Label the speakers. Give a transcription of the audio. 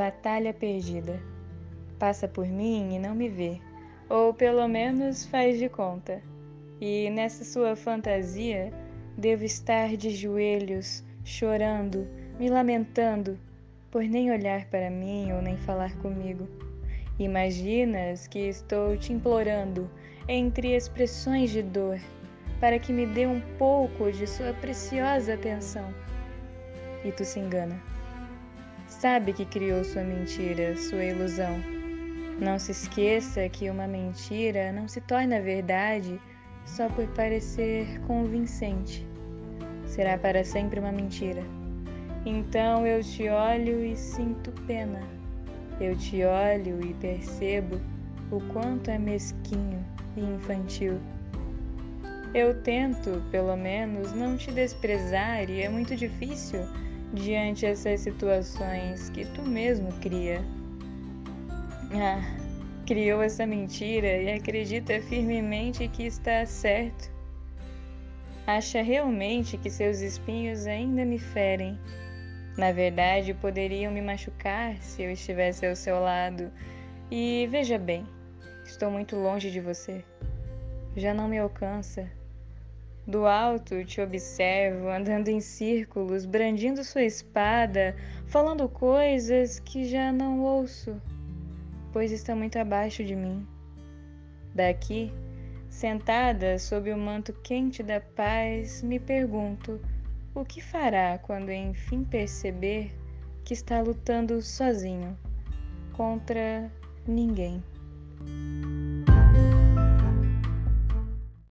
Speaker 1: batalha perdida. Passa por mim e não me vê, ou pelo menos faz de conta. E nessa sua fantasia, devo estar de joelhos, chorando, me lamentando, por nem olhar para mim ou nem falar comigo. Imaginas que estou te implorando, entre expressões de dor, para que me dê um pouco de sua preciosa atenção. E tu se engana. Sabe que criou sua mentira, sua ilusão. Não se esqueça que uma mentira não se torna verdade só por parecer convincente. Será para sempre uma mentira. Então eu te olho e sinto pena. Eu te olho e percebo o quanto é mesquinho e infantil. Eu tento, pelo menos, não te desprezar e é muito difícil diante essas situações que tu mesmo cria. Ah, criou essa mentira e acredita firmemente que está certo. Acha realmente que seus espinhos ainda me ferem na verdade, poderiam me machucar se eu estivesse ao seu lado. E veja bem, estou muito longe de você. Já não me alcança. Do alto te observo andando em círculos, brandindo sua espada, falando coisas que já não ouço, pois está muito abaixo de mim. Daqui, sentada sob o manto quente da paz, me pergunto o que fará quando enfim perceber que está lutando sozinho contra ninguém?